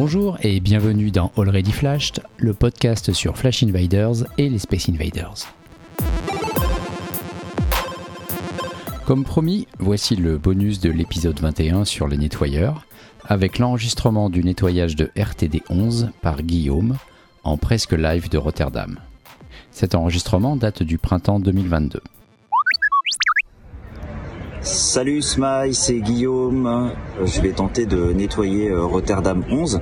Bonjour et bienvenue dans Already Flashed, le podcast sur Flash Invaders et les Space Invaders. Comme promis, voici le bonus de l'épisode 21 sur les nettoyeurs, avec l'enregistrement du nettoyage de RTD 11 par Guillaume en presque live de Rotterdam. Cet enregistrement date du printemps 2022. Salut Smile, c'est Guillaume. Je vais tenter de nettoyer euh, Rotterdam 11.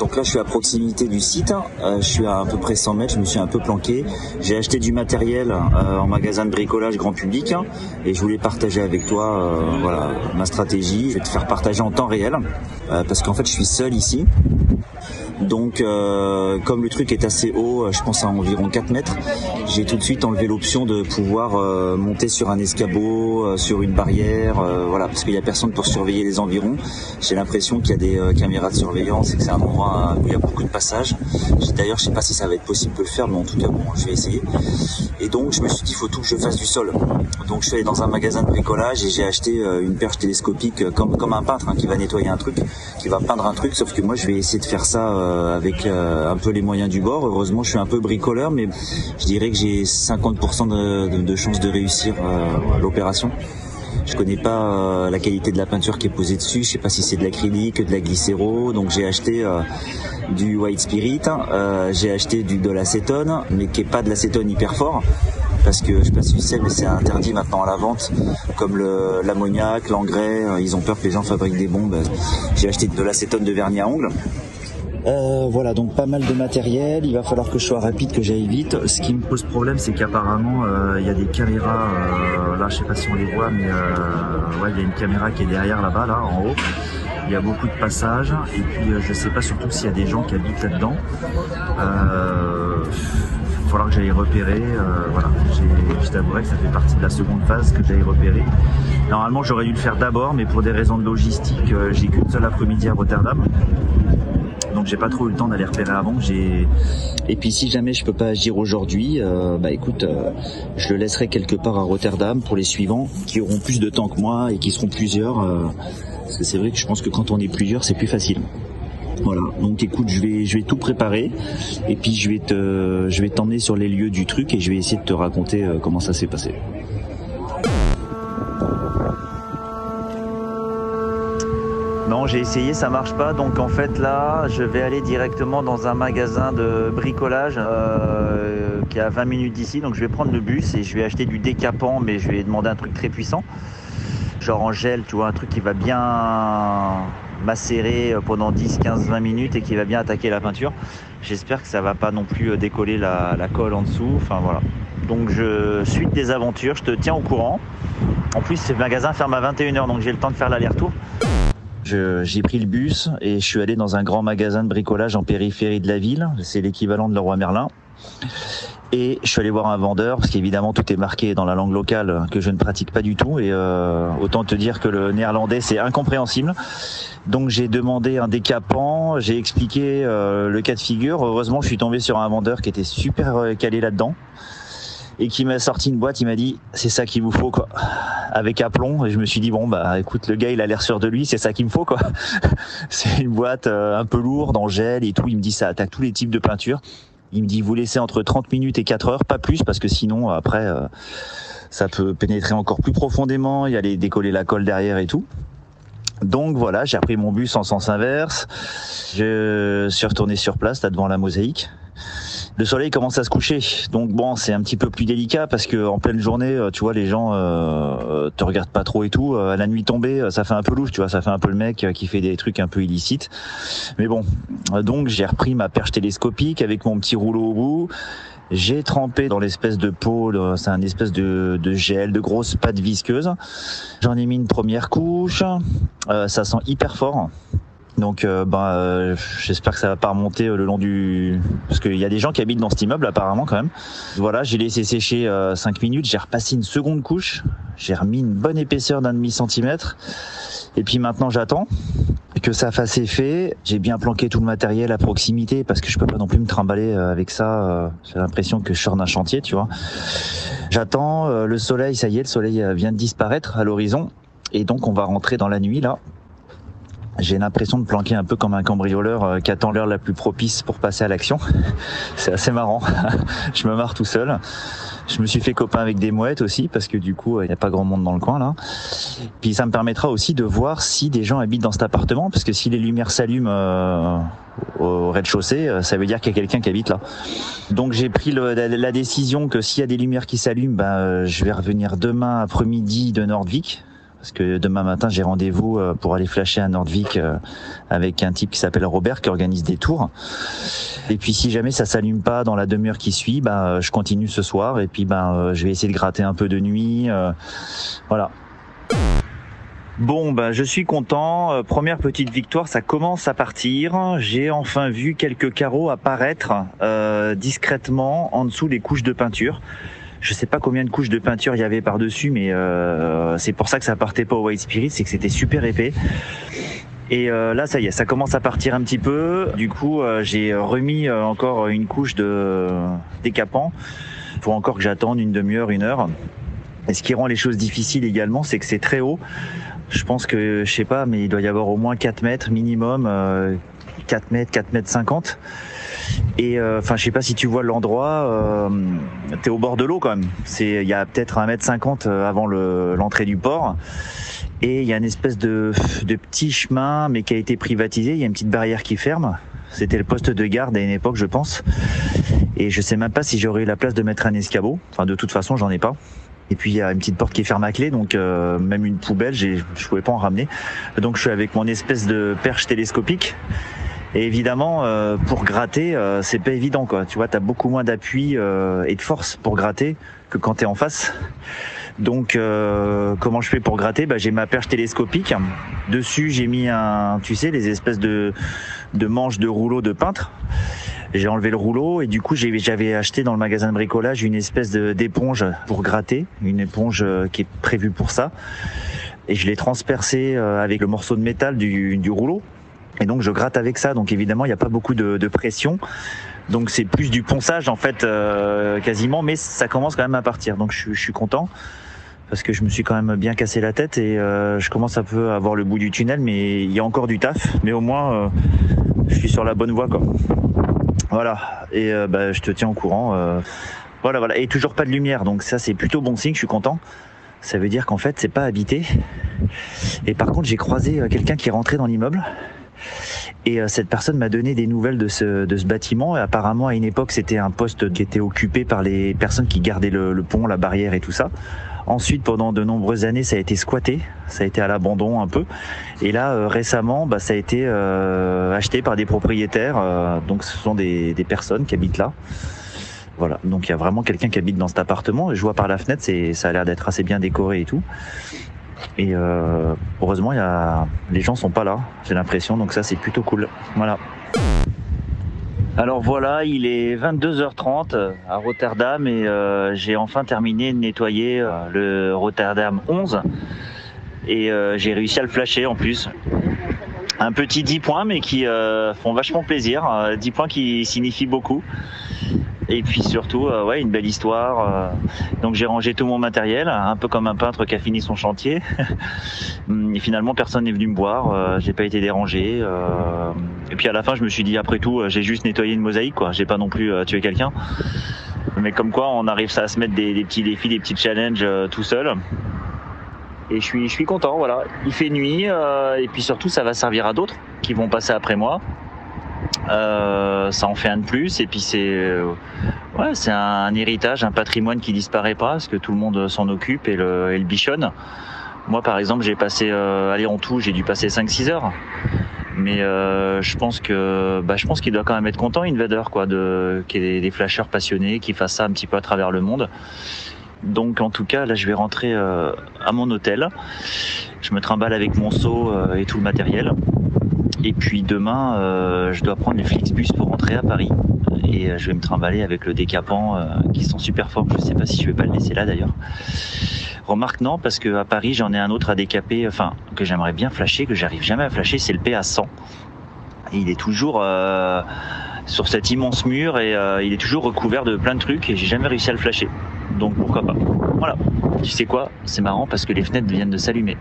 Donc là, je suis à proximité du site. Euh, je suis à peu près 100 mètres. Je me suis un peu planqué. J'ai acheté du matériel euh, en magasin de bricolage grand public et je voulais partager avec toi, voilà, ma stratégie. Je vais te faire partager en temps réel parce qu'en fait, je suis seul ici. Donc euh, comme le truc est assez haut, euh, je pense à environ 4 mètres, j'ai tout de suite enlevé l'option de pouvoir euh, monter sur un escabeau, sur une barrière, voilà, parce qu'il n'y a personne pour surveiller les environs. J'ai l'impression qu'il y a des caméras de surveillance et que c'est un endroit où il y a beaucoup de passages. D'ailleurs, je sais pas si ça va être possible de le faire, mais en tout cas, bon, je vais essayer. Et donc, je me suis dit, il faut tout que je fasse du sol. Donc, je suis allé dans un magasin de bricolage et j'ai acheté une perche télescopique comme comme un peintre hein, qui va nettoyer un truc, qui va peindre un truc. Sauf que moi, je vais essayer de faire ça avec euh, un peu les moyens du bord. Heureusement, je suis un peu bricoleur, mais je dirais que j'ai 50% de, chances de réussir euh, l'opération. Je connais pas la qualité de la peinture qui est posée dessus. Je sais pas si c'est de l'acrylique, de la glycéro. Donc j'ai acheté du white spirit. j'ai acheté de l'acétone, mais qui est pas de l'acétone hyper fort parce que je sais pas si tu sais, mais c'est interdit maintenant à la vente, comme l'ammoniac, l'engrais. Ils ont peur que les gens fabriquent des bombes. J'ai acheté de l'acétone de vernis à ongles. Euh, voilà, donc pas mal de matériel. Il va falloir que je sois rapide, que j'aille vite. Ce qui me pose problème, c'est qu'apparemment euh, il y a des caméras. Euh, là, je sais pas si on les voit, mais ouais, il y a une caméra qui est derrière là-bas, là, en haut. Il y a beaucoup de passages. Et puis, je sais pas surtout s'il y a des gens qui habitent là-dedans. Il va falloir que j'aille repérer. voilà, je t'avouerai que ça fait partie de la seconde phase que j'aille repérer. Normalement, j'aurais dû le faire d'abord, mais pour des raisons de logistique, j'ai qu'une seule après-midi à Rotterdam donc j'ai pas trop eu le temps d'aller repérer avant. Et puis si jamais je peux pas agir aujourd'hui, euh, bah écoute, euh, je le laisserai quelque part à Rotterdam pour les suivants qui auront plus de temps que moi et qui seront plusieurs. Euh, parce que c'est vrai que je pense que quand on est plusieurs, c'est plus facile. Voilà. Donc écoute, je vais je vais tout préparer et puis je vais te je vais t'emmener sur les lieux du truc et je vais essayer de te raconter comment ça s'est passé. Non, j'ai essayé, ça marche pas. Donc en fait là, je vais aller directement dans un magasin de bricolage euh, qui est à 20 minutes d'ici. Donc je vais prendre le bus et je vais acheter du décapant, mais je vais demander un truc très puissant. Genre en gel, tu vois, un truc qui va bien macérer pendant 10, 15, 20 minutes et qui va bien attaquer la peinture. J'espère que ça va pas non plus décoller la, la colle en dessous. Enfin voilà. Donc je suis des aventures, je te tiens au courant. En plus, ce magasin ferme à 21h, donc j'ai le temps de faire l'aller-retour. J'ai pris le bus et je suis allé dans un grand magasin de bricolage en périphérie de la ville. C'est l'équivalent de Leroy Merlin. Et je suis allé voir un vendeur, parce qu'évidemment tout est marqué dans la langue locale que je ne pratique pas du tout. Et euh, autant te dire que le néerlandais c'est incompréhensible. Donc j'ai demandé un décapant, j'ai expliqué euh, le cas de figure. Heureusement je suis tombé sur un vendeur qui était super euh, calé là-dedans et qui m'a sorti une boîte. Il m'a dit c'est ça qu'il vous faut quoi, avec aplomb. Et je me suis dit bon bah écoute le gars il a l'air sûr de lui, c'est ça qu'il me faut quoi. c'est une boîte euh, un peu lourde en gel et tout. Il me dit ça attaque tous les types de peinture. Il me dit vous laissez entre 30 minutes et 4 heures, pas plus parce que sinon après euh, ça peut pénétrer encore plus profondément. Il y a les décoller la colle derrière et tout. Donc voilà, j'ai repris mon bus en sens inverse. Je suis retourné sur place, là devant la mosaïque le soleil commence à se coucher. Donc bon, c'est un petit peu plus délicat parce que en pleine journée, euh, tu vois, les gens euh, te regardent pas trop et tout. À la nuit tombée, ça fait un peu louche, tu vois, ça fait un peu le mec qui fait des trucs un peu illicites. Mais bon, donc j'ai repris ma perche télescopique avec mon petit rouleau au bout. J'ai trempé dans l'espèce de peau, c'est un espèce de, de, gel, de grosse pâte visqueuse. J'en ai mis une première couche. Euh, ça sent hyper fort. Donc, euh, bah, euh, j'espère que ça va pas remonter euh, le long du, parce qu'il y a des gens qui habitent dans cet immeuble apparemment quand même. Voilà, j'ai laissé sécher 5 minutes, j'ai repassé une seconde couche, j'ai remis une bonne épaisseur d'un demi centimètre, et puis maintenant j'attends que ça fasse effet. J'ai bien planqué tout le matériel à proximité parce que je peux pas non plus me trimballer avec ça. J'ai l'impression que je sors d'un chantier, tu vois. J'attends le soleil, ça y est, le soleil vient de disparaître à l'horizon, et donc on va rentrer dans la nuit là. J'ai l'impression de planquer un peu comme un cambrioleur euh, qui attend l'heure la plus propice pour passer à l'action. C'est assez marrant. je me marre tout seul. Je me suis fait copain avec des mouettes aussi parce que du coup il n'y a pas grand monde dans le coin là. Puis ça me permettra aussi de voir si des gens habitent dans cet appartement parce que si les lumières s'allument euh, au rez-de-chaussée, euh, ça veut dire qu'il y a quelqu'un qui habite là. Donc j'ai pris le, la, décision que s'il y a des lumières qui s'allument, ben, je vais revenir demain après-midi de Nordvik parce que demain matin j'ai rendez-vous euh, pour aller flasher à Nordvik euh, avec un type qui s'appelle Robert qui organise des tours. Et puis si jamais ça s'allume pas dans la demi-heure qui suit, bah je continue ce soir et puis ben je vais essayer de gratter un peu de nuit. voilà. Bon, ben, je suis content. première petite victoire, ça commence à partir. J'ai enfin vu quelques carreaux apparaître discrètement en dessous des couches de peinture. Je sais pas combien de couches de peinture il y avait par dessus, mais euh, c'est pour ça que ça partait pas au White Spirit, c'est que c'était super épais. Et euh, là, ça y est, ça commence à partir un petit peu. Du coup, euh, j'ai remis encore une couche de décapant. Faut encore que j'attende une demi-heure, une heure. Et ce qui rend les choses difficiles également, c'est que c'est très haut. Je pense que, je sais pas, mais il doit y avoir au moins 4 mètres minimum, 4 mètres, 4 mètres 50. Et euh, enfin, je sais pas si tu vois l'endroit, euh, tu es au bord de l'eau quand même. C'est, il y a peut-être un mètre cinquante euh, avant l'entrée du port. Et il y a une espèce de, de petit chemin, mais qui a été privatisé. Il y a une petite barrière qui ferme. C'était le poste de garde à une époque, je pense. Et je sais même pas si j'aurais eu la place de mettre un escabeau. Enfin, de toute façon, j'en ai pas. Et puis il y a une petite porte qui est ferme à clé, donc euh, même une poubelle, je pouvais pas en ramener. Donc je suis avec mon espèce de perche télescopique et évidemment, euh, pour gratter, euh, c'est pas évident, quoi. Tu vois, t'as beaucoup moins d'appui euh, et de force pour gratter que quand t'es en face. Donc, comment je fais pour gratter? Bah, J'ai ma perche télescopique. Dessus, j'ai mis un, tu sais, les espèces de, de manches de rouleau de peintre. J'ai enlevé le rouleau et du coup, j'avais acheté dans le magasin de bricolage une espèce d'éponge pour gratter, une éponge qui est prévue pour ça. Et je l'ai transpercée avec le morceau de métal du rouleau et donc je gratte avec ça. Donc évidemment, il n'y a pas beaucoup de, de pression. Donc c'est plus du ponçage en fait euh, quasiment, mais ça commence quand même à partir. Donc je, je, suis content parce que je me suis quand même bien cassé la tête et euh, je commence un peu à voir le bout du tunnel, mais il y a encore du taf. Mais au moins, euh, je suis sur la bonne voie quoi. Voilà. Et euh, bah, je te tiens au courant. Euh, voilà, voilà. Et toujours pas de lumière, donc ça c'est plutôt bon signe. Je suis content. Ça veut dire qu'en fait c'est pas habité. Et par contre j'ai croisé quelqu'un qui est rentré dans l'immeuble et euh, cette personne m'a donné des nouvelles de ce, bâtiment. Apparemment, à une époque, c'était un poste qui était occupé par les personnes qui gardaient le, pont, la barrière et tout ça. Ensuite, pendant de nombreuses années, ça a été squatté, ça a été à l'abandon un peu. Et là, euh, récemment, bah, ça a été euh, acheté par des propriétaires. Donc, ce sont des, personnes qui habitent là. Voilà. Donc, il y a vraiment quelqu'un qui habite dans cet appartement. Je vois par la fenêtre, ça a l'air d'être assez bien décoré et tout. Et euh, heureusement, y a... les gens sont pas là, j'ai l'impression, donc ça c'est plutôt cool. Voilà. Alors voilà, il est 22h30 à Rotterdam et euh, j'ai enfin terminé de nettoyer euh, le Rotterdam 11 et j'ai réussi à le flasher en plus. Un petit 10 points mais qui font vachement plaisir, 10 points qui signifient beaucoup. Et puis surtout, euh, ouais, une belle histoire. Euh. Donc j'ai rangé tout mon matériel, un peu comme un peintre qui a fini son chantier. et finalement, personne n'est venu me voir. Euh, j'ai pas été dérangé. Et puis à la fin, je me suis dit, après tout, j'ai juste nettoyé une mosaïque, quoi. J'ai pas non plus tué quelqu'un. Mais comme quoi, on arrive à se mettre des, des petits défis, des petits challenges tout seul. Et je suis, je suis content, voilà. Il fait nuit, et puis surtout, ça va servir à d'autres qui vont passer après moi. Euh, ça en fait un de plus et puis c'est euh, ouais, c'est un héritage, un patrimoine qui disparaît pas parce que tout le monde s'en occupe et le, bichonne. Moi par exemple j'ai passé euh, aller en tout j'ai dû passer 5-6 heures mais euh, je pense que bah, je pense qu'il doit quand même être content Invader quoi de qu'il y ait des, des flasheurs passionnés qui fassent ça un petit peu à travers le monde. Donc en tout cas là je vais rentrer à mon hôtel. Je me trimballe avec mon seau et tout le matériel. Et puis demain, euh, je dois prendre les Flixbus pour rentrer à Paris. Et euh, je vais me trimballer avec le décapant euh, qui sont super forts. Je sais pas si je vais pas le laisser là d'ailleurs. Remarque non, parce que à Paris, j'en ai un autre à décaper, enfin, que j'aimerais bien flasher, que j'arrive jamais à flasher, c'est le PA100. Et il est toujours sur cet immense mur et il est toujours recouvert de plein de trucs et j'ai jamais réussi à le flasher. Donc pourquoi pas. Voilà. Tu sais quoi? C'est marrant parce que les fenêtres viennent de s'allumer.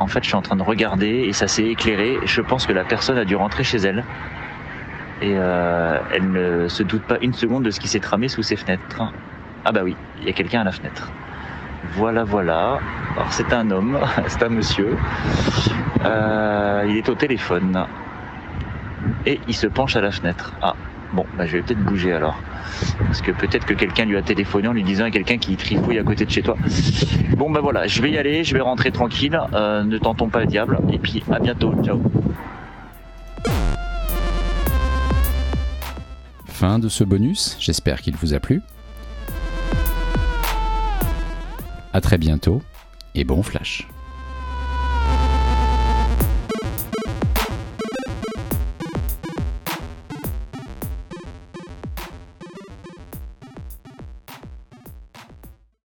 En fait, je suis en train de regarder et ça s'est éclairé. Je pense que la personne a dû rentrer chez elle. Et euh, elle ne se doute pas une seconde de ce qui s'est tramé sous ses fenêtres. Ah bah oui, il y a quelqu'un à la fenêtre. Voilà, voilà. Alors c'est un homme, c'est un monsieur. Euh, il est au téléphone. Et il se penche à la fenêtre. Ah, bon, bah je vais peut-être bouger alors. Parce que peut-être que quelqu'un lui a téléphoné en lui disant à quelqu'un qui trifouille à côté de chez toi. Bon bah voilà, je vais y aller, je vais rentrer tranquille. Euh, ne tentons pas le diable. Et puis à bientôt. Ciao. Fin de ce bonus, j'espère qu'il vous a plu. A très bientôt et bon flash.